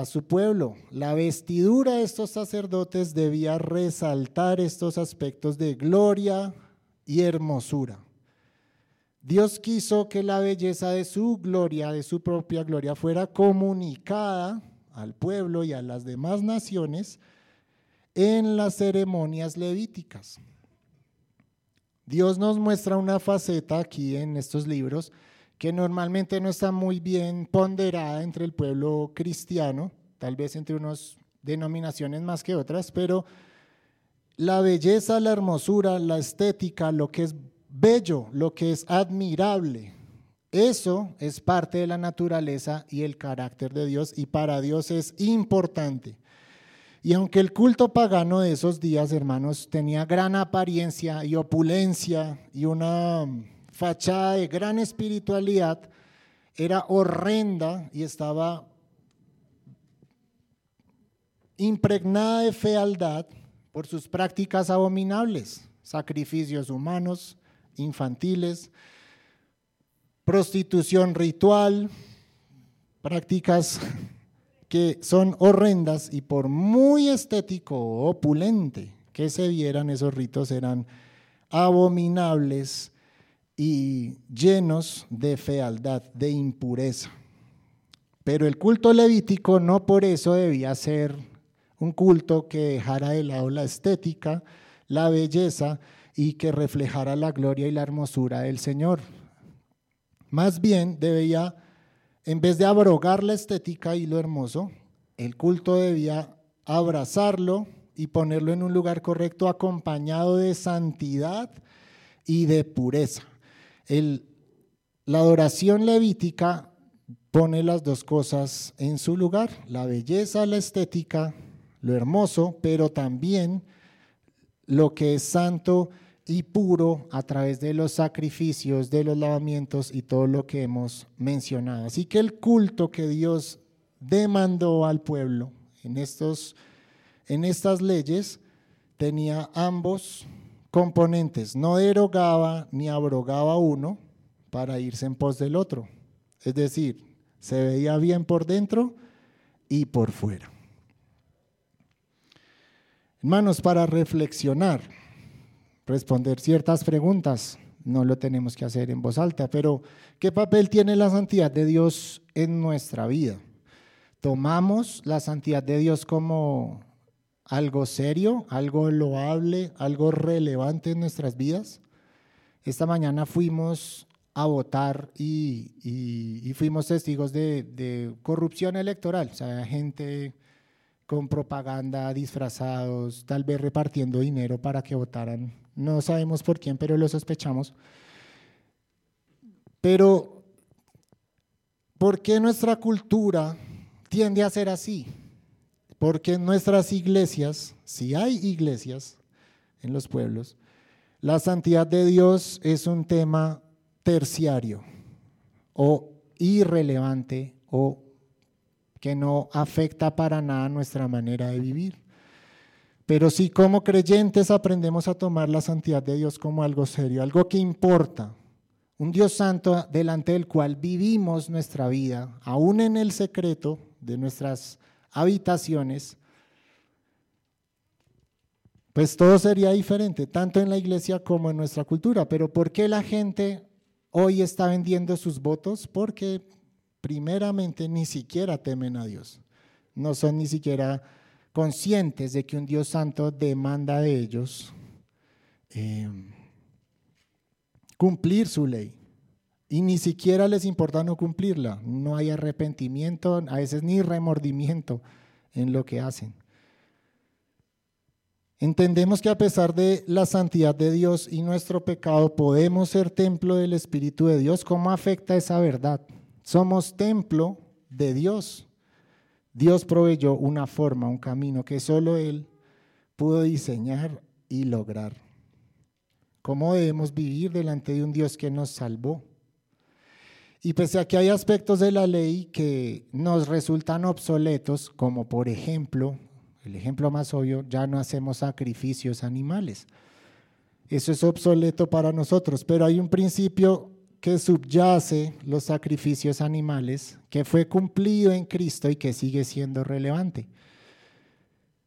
su pueblo. La vestidura de estos sacerdotes debía resaltar estos aspectos de gloria y hermosura. Dios quiso que la belleza de su gloria, de su propia gloria, fuera comunicada al pueblo y a las demás naciones en las ceremonias levíticas. Dios nos muestra una faceta aquí en estos libros que normalmente no está muy bien ponderada entre el pueblo cristiano, tal vez entre unas denominaciones más que otras, pero la belleza, la hermosura, la estética, lo que es bello, lo que es admirable, eso es parte de la naturaleza y el carácter de Dios y para Dios es importante. Y aunque el culto pagano de esos días, hermanos, tenía gran apariencia y opulencia y una fachada de gran espiritualidad, era horrenda y estaba impregnada de fealdad por sus prácticas abominables, sacrificios humanos, infantiles, prostitución ritual, prácticas que son horrendas y por muy estético o opulente que se vieran esos ritos eran abominables y llenos de fealdad, de impureza. Pero el culto levítico no por eso debía ser un culto que dejara de lado la estética, la belleza y que reflejara la gloria y la hermosura del Señor. Más bien debía, en vez de abrogar la estética y lo hermoso, el culto debía abrazarlo y ponerlo en un lugar correcto acompañado de santidad y de pureza. La adoración levítica pone las dos cosas en su lugar, la belleza, la estética, lo hermoso, pero también lo que es santo y puro a través de los sacrificios, de los lavamientos y todo lo que hemos mencionado. Así que el culto que Dios demandó al pueblo en, estos, en estas leyes tenía ambos componentes, no derogaba ni abrogaba uno para irse en pos del otro. Es decir, se veía bien por dentro y por fuera. Hermanos, para reflexionar, responder ciertas preguntas. No lo tenemos que hacer en voz alta, pero ¿qué papel tiene la santidad de Dios en nuestra vida? ¿Tomamos la santidad de Dios como algo serio, algo loable, algo relevante en nuestras vidas? Esta mañana fuimos a votar y, fuimos testigos de, de, corrupción electoral, o sea, gente con propaganda, disfrazados, tal vez repartiendo dinero para que votaran no sabemos por quién, pero lo sospechamos. Pero, ¿por qué nuestra cultura tiende a ser así? Porque en nuestras iglesias, si hay iglesias en los pueblos, la santidad de Dios es un tema terciario o irrelevante o que no afecta para nada nuestra manera de vivir. Pero si como creyentes aprendemos a tomar la santidad de Dios como algo serio, algo que importa, un Dios santo delante del cual vivimos nuestra vida, aún en el secreto de nuestras habitaciones, pues todo sería diferente, tanto en la iglesia como en nuestra cultura. Pero ¿por qué la gente hoy está vendiendo sus votos? Porque primeramente ni siquiera temen a Dios, no son ni siquiera conscientes de que un Dios santo demanda de ellos eh, cumplir su ley. Y ni siquiera les importa no cumplirla. No hay arrepentimiento, a veces ni remordimiento en lo que hacen. Entendemos que a pesar de la santidad de Dios y nuestro pecado, podemos ser templo del Espíritu de Dios. ¿Cómo afecta esa verdad? Somos templo de Dios. Dios proveyó una forma, un camino que solo Él pudo diseñar y lograr. ¿Cómo debemos vivir delante de un Dios que nos salvó? Y pese a que hay aspectos de la ley que nos resultan obsoletos, como por ejemplo, el ejemplo más obvio, ya no hacemos sacrificios animales. Eso es obsoleto para nosotros, pero hay un principio que subyace los sacrificios animales, que fue cumplido en Cristo y que sigue siendo relevante.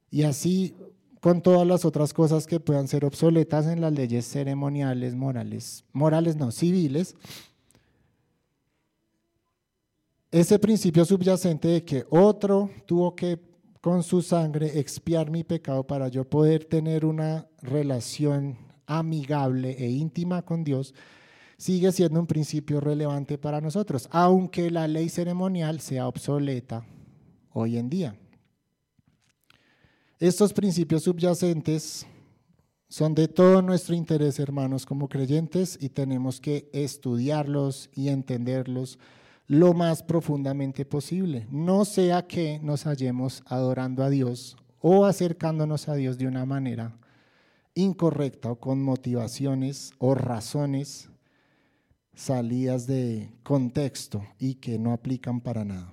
Y así con todas las otras cosas que puedan ser obsoletas en las leyes ceremoniales, morales, morales no, civiles. Ese principio subyacente de que otro tuvo que con su sangre expiar mi pecado para yo poder tener una relación amigable e íntima con Dios, sigue siendo un principio relevante para nosotros, aunque la ley ceremonial sea obsoleta hoy en día. Estos principios subyacentes son de todo nuestro interés, hermanos, como creyentes, y tenemos que estudiarlos y entenderlos lo más profundamente posible. No sea que nos hallemos adorando a Dios o acercándonos a Dios de una manera incorrecta o con motivaciones o razones salidas de contexto y que no aplican para nada.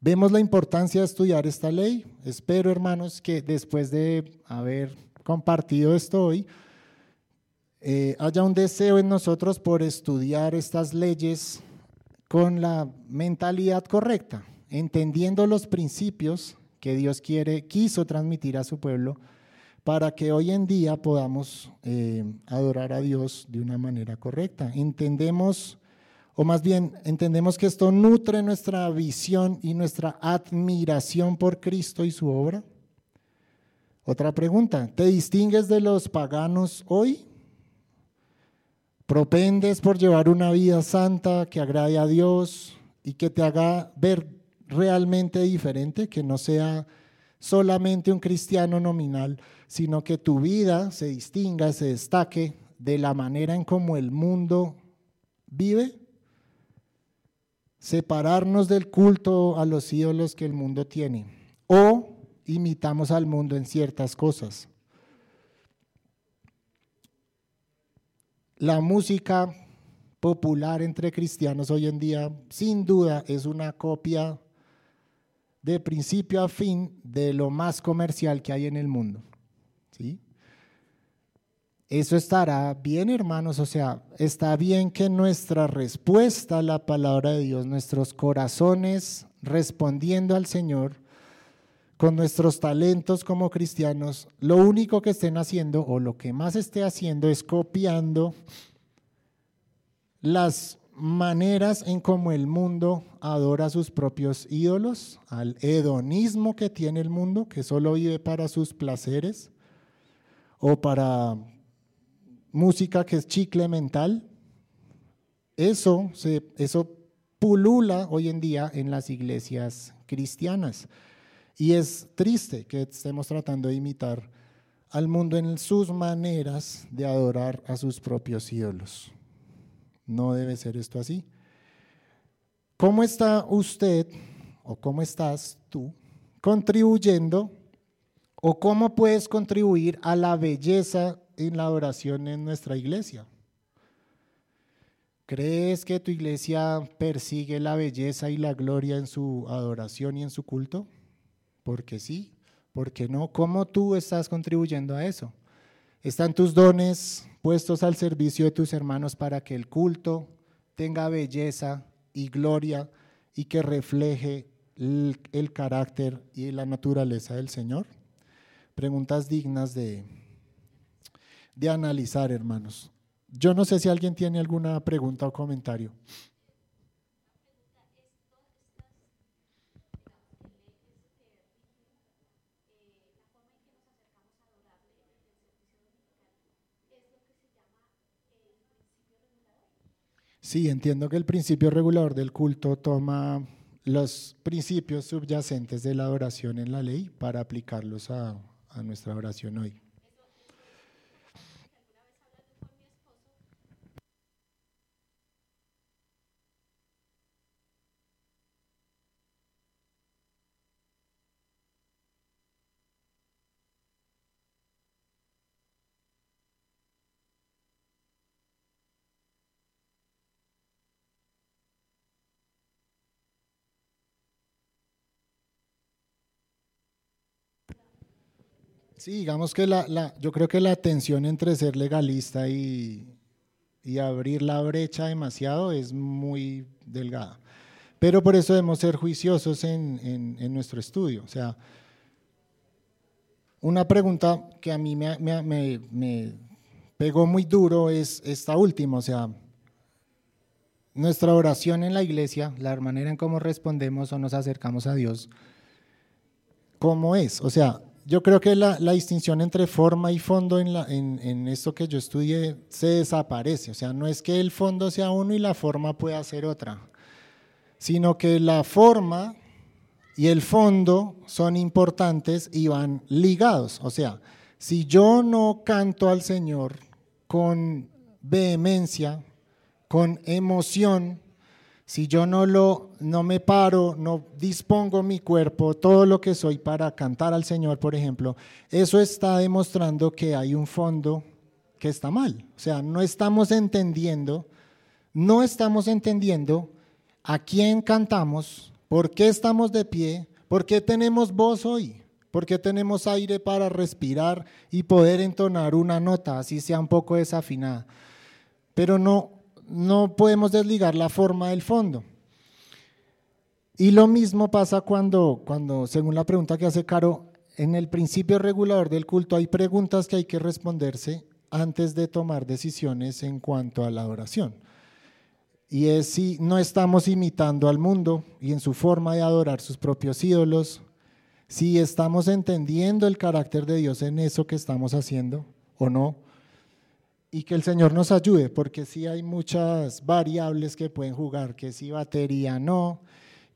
Vemos la importancia de estudiar esta ley. Espero, hermanos, que después de haber compartido esto hoy, eh, haya un deseo en nosotros por estudiar estas leyes con la mentalidad correcta, entendiendo los principios que Dios quiere, quiso transmitir a su pueblo para que hoy en día podamos eh, adorar a Dios de una manera correcta. Entendemos, o más bien entendemos que esto nutre nuestra visión y nuestra admiración por Cristo y su obra. Otra pregunta, ¿te distingues de los paganos hoy? ¿Propendes por llevar una vida santa que agrade a Dios y que te haga ver realmente diferente, que no sea solamente un cristiano nominal, sino que tu vida se distinga, se destaque de la manera en cómo el mundo vive. Separarnos del culto a los ídolos que el mundo tiene. O imitamos al mundo en ciertas cosas. La música popular entre cristianos hoy en día, sin duda, es una copia de principio a fin de lo más comercial que hay en el mundo. ¿sí? Eso estará bien, hermanos, o sea, está bien que nuestra respuesta a la palabra de Dios, nuestros corazones respondiendo al Señor, con nuestros talentos como cristianos, lo único que estén haciendo o lo que más esté haciendo es copiando las maneras en cómo el mundo adora a sus propios ídolos, al hedonismo que tiene el mundo, que solo vive para sus placeres, o para música que es chicle mental. Eso, se, eso pulula hoy en día en las iglesias cristianas. Y es triste que estemos tratando de imitar al mundo en sus maneras de adorar a sus propios ídolos. No debe ser esto así. ¿Cómo está usted o cómo estás tú contribuyendo o cómo puedes contribuir a la belleza en la adoración en nuestra iglesia? ¿Crees que tu iglesia persigue la belleza y la gloria en su adoración y en su culto? Porque sí, porque no. ¿Cómo tú estás contribuyendo a eso? ¿Están tus dones puestos al servicio de tus hermanos para que el culto tenga belleza y gloria y que refleje el, carácter y la naturaleza del Señor? Preguntas dignas de, de analizar, hermanos. Yo no sé si alguien tiene alguna pregunta o comentario. Sí, entiendo que el principio regulador del culto toma los principios subyacentes de la oración en la ley para aplicarlos a, a nuestra oración hoy. Sí, digamos que la, la, yo creo que la tensión entre ser legalista y, y abrir la brecha demasiado es muy delgada. Pero por eso debemos ser juiciosos en, en, nuestro estudio. O sea, una pregunta que a mí me, me, me, pegó muy duro es esta última, o sea, nuestra oración en la iglesia, la manera en cómo respondemos o nos acercamos a Dios, ¿cómo es? O sea, yo creo que la, distinción entre forma y fondo en, en, esto que yo estudié se desaparece. O sea, no es que el fondo sea uno y la forma pueda ser otra, sino que la forma y el fondo son importantes y van ligados. O sea, si yo no canto al Señor con vehemencia, con emoción, si yo no lo no me paro, no dispongo mi cuerpo, todo lo que soy para cantar al Señor, por ejemplo, eso está demostrando que hay un fondo que está mal. O sea, no estamos entendiendo, no estamos entendiendo a quién cantamos, por qué estamos de pie, por qué tenemos voz hoy, por qué tenemos aire para respirar y poder entonar una nota, así sea un poco desafinada. Pero no no podemos desligar la forma del fondo. Y lo mismo pasa cuando, cuando, según la pregunta que hace Caro, en el principio regulador del culto hay preguntas que hay que responderse antes de tomar decisiones en cuanto a la adoración. Y es si no estamos imitando al mundo y en su forma de adorar sus propios ídolos, si estamos entendiendo el carácter de Dios en eso que estamos haciendo o no, y que el Señor nos ayude, porque sí hay muchas variables que pueden jugar, que si batería no,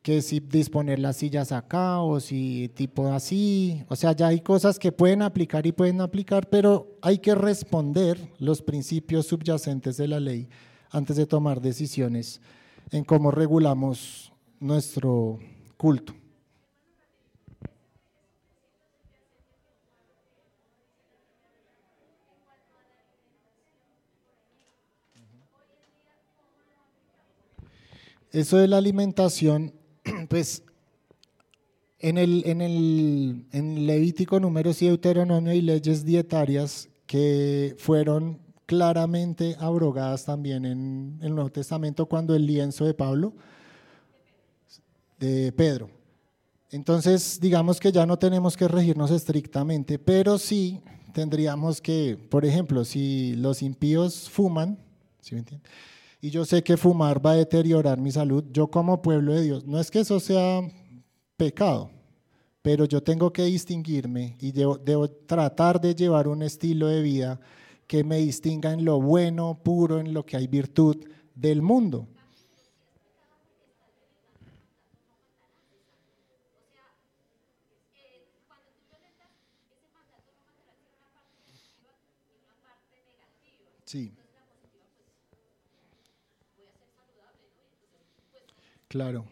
que si disponer las sillas acá o si tipo así, o sea, ya hay cosas que pueden aplicar y pueden aplicar, pero hay que responder los principios subyacentes de la ley antes de tomar decisiones en cómo regulamos nuestro culto. Eso de la alimentación, pues en el, en el en Levítico, Números y Deuteronomio hay leyes dietarias que fueron claramente abrogadas también en el Nuevo Testamento cuando el lienzo de Pablo, de Pedro. Entonces, digamos que ya no tenemos que regirnos estrictamente, pero sí tendríamos que, por ejemplo, si los impíos fuman, ¿sí me entienden? Y yo sé que fumar va a deteriorar mi salud, yo como pueblo de Dios, no es que eso sea pecado, pero yo tengo que distinguirme y debo, debo, tratar de llevar un estilo de vida que me distinga en lo bueno, puro, en lo que hay virtud del mundo. Sí. Claro.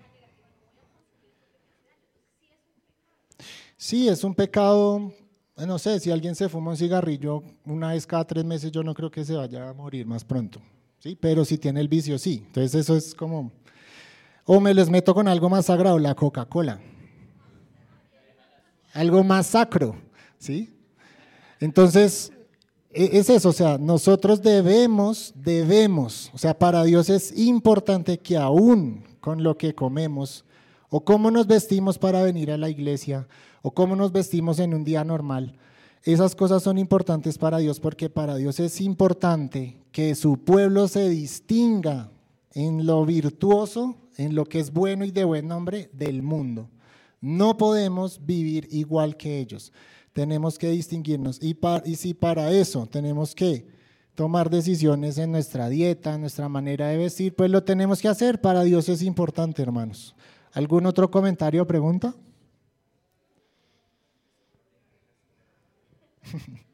Sí, es un pecado, no sé, si alguien se fuma un cigarrillo una vez cada tres meses, yo no creo que se vaya a morir más pronto, ¿sí? Pero si tiene el vicio, sí. Entonces eso es como, o me les meto con algo más sagrado, la Coca-Cola. Algo más sacro, ¿sí? Entonces, e, es eso, o sea, nosotros debemos, debemos, o sea, para Dios es importante que aún con lo que comemos, o cómo nos vestimos para venir a la iglesia, o cómo nos vestimos en un día normal. Esas cosas son importantes para Dios porque para Dios es importante que su pueblo se distinga en lo virtuoso, en lo que es bueno y de buen nombre del mundo. No podemos vivir igual que ellos. Tenemos que distinguirnos. Y, y si para eso tenemos que tomar decisiones en nuestra dieta, en nuestra manera de vestir, pues lo tenemos que hacer. Para Dios es importante, hermanos. ¿Algún otro comentario o pregunta?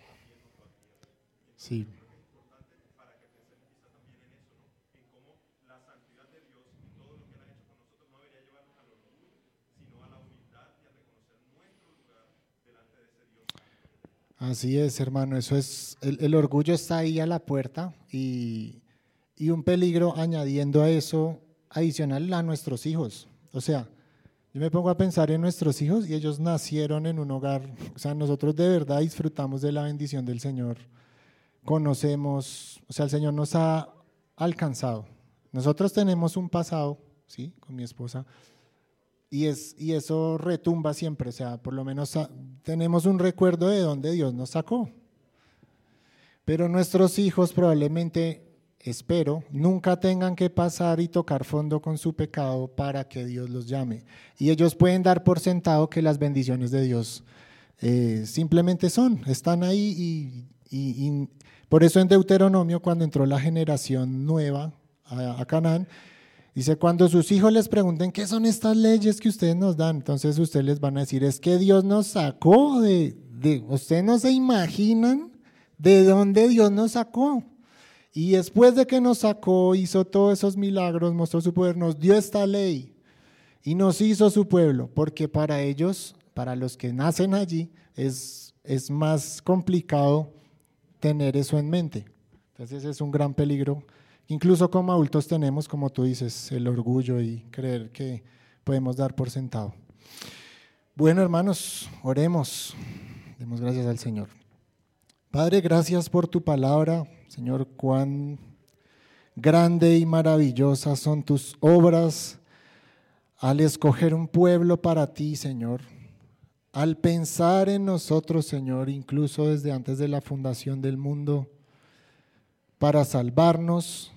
Sí. Así es, hermano, eso es, el, orgullo está ahí a la puerta y, y un peligro añadiendo a eso adicional a nuestros hijos. O sea, yo me pongo a pensar en nuestros hijos y ellos nacieron en un hogar, o sea, nosotros de verdad disfrutamos de la bendición del Señor, conocemos, o sea, el Señor nos ha alcanzado. Nosotros tenemos un pasado, ¿sí? Con mi esposa, y, es, y eso retumba siempre, o sea, por lo menos tenemos un recuerdo de dónde Dios nos sacó. Pero nuestros hijos probablemente espero, nunca tengan que pasar y tocar fondo con su pecado para que Dios los llame. Y ellos pueden dar por sentado que las bendiciones de Dios eh, simplemente son, están ahí y, por eso en Deuteronomio, cuando entró la generación nueva a, Canaán, dice, cuando sus hijos les pregunten qué son estas leyes que ustedes nos dan, entonces ustedes les van a decir, es que Dios nos sacó de, de ustedes no se imaginan de dónde Dios nos sacó. Y después de que nos sacó, hizo todos esos milagros, mostró su poder, nos dio esta ley y nos hizo su pueblo, porque para ellos, para los que nacen allí, es, es más complicado tener eso en mente. Entonces es un gran peligro. Incluso como adultos tenemos, como tú dices, el orgullo y creer que podemos dar por sentado. Bueno, hermanos, oremos. Demos gracias al Señor. Padre, gracias por tu palabra. Señor, cuán grande y maravillosas son tus obras al escoger un pueblo para ti, Señor. Al pensar en nosotros, Señor, incluso desde antes de la fundación del mundo, para salvarnos,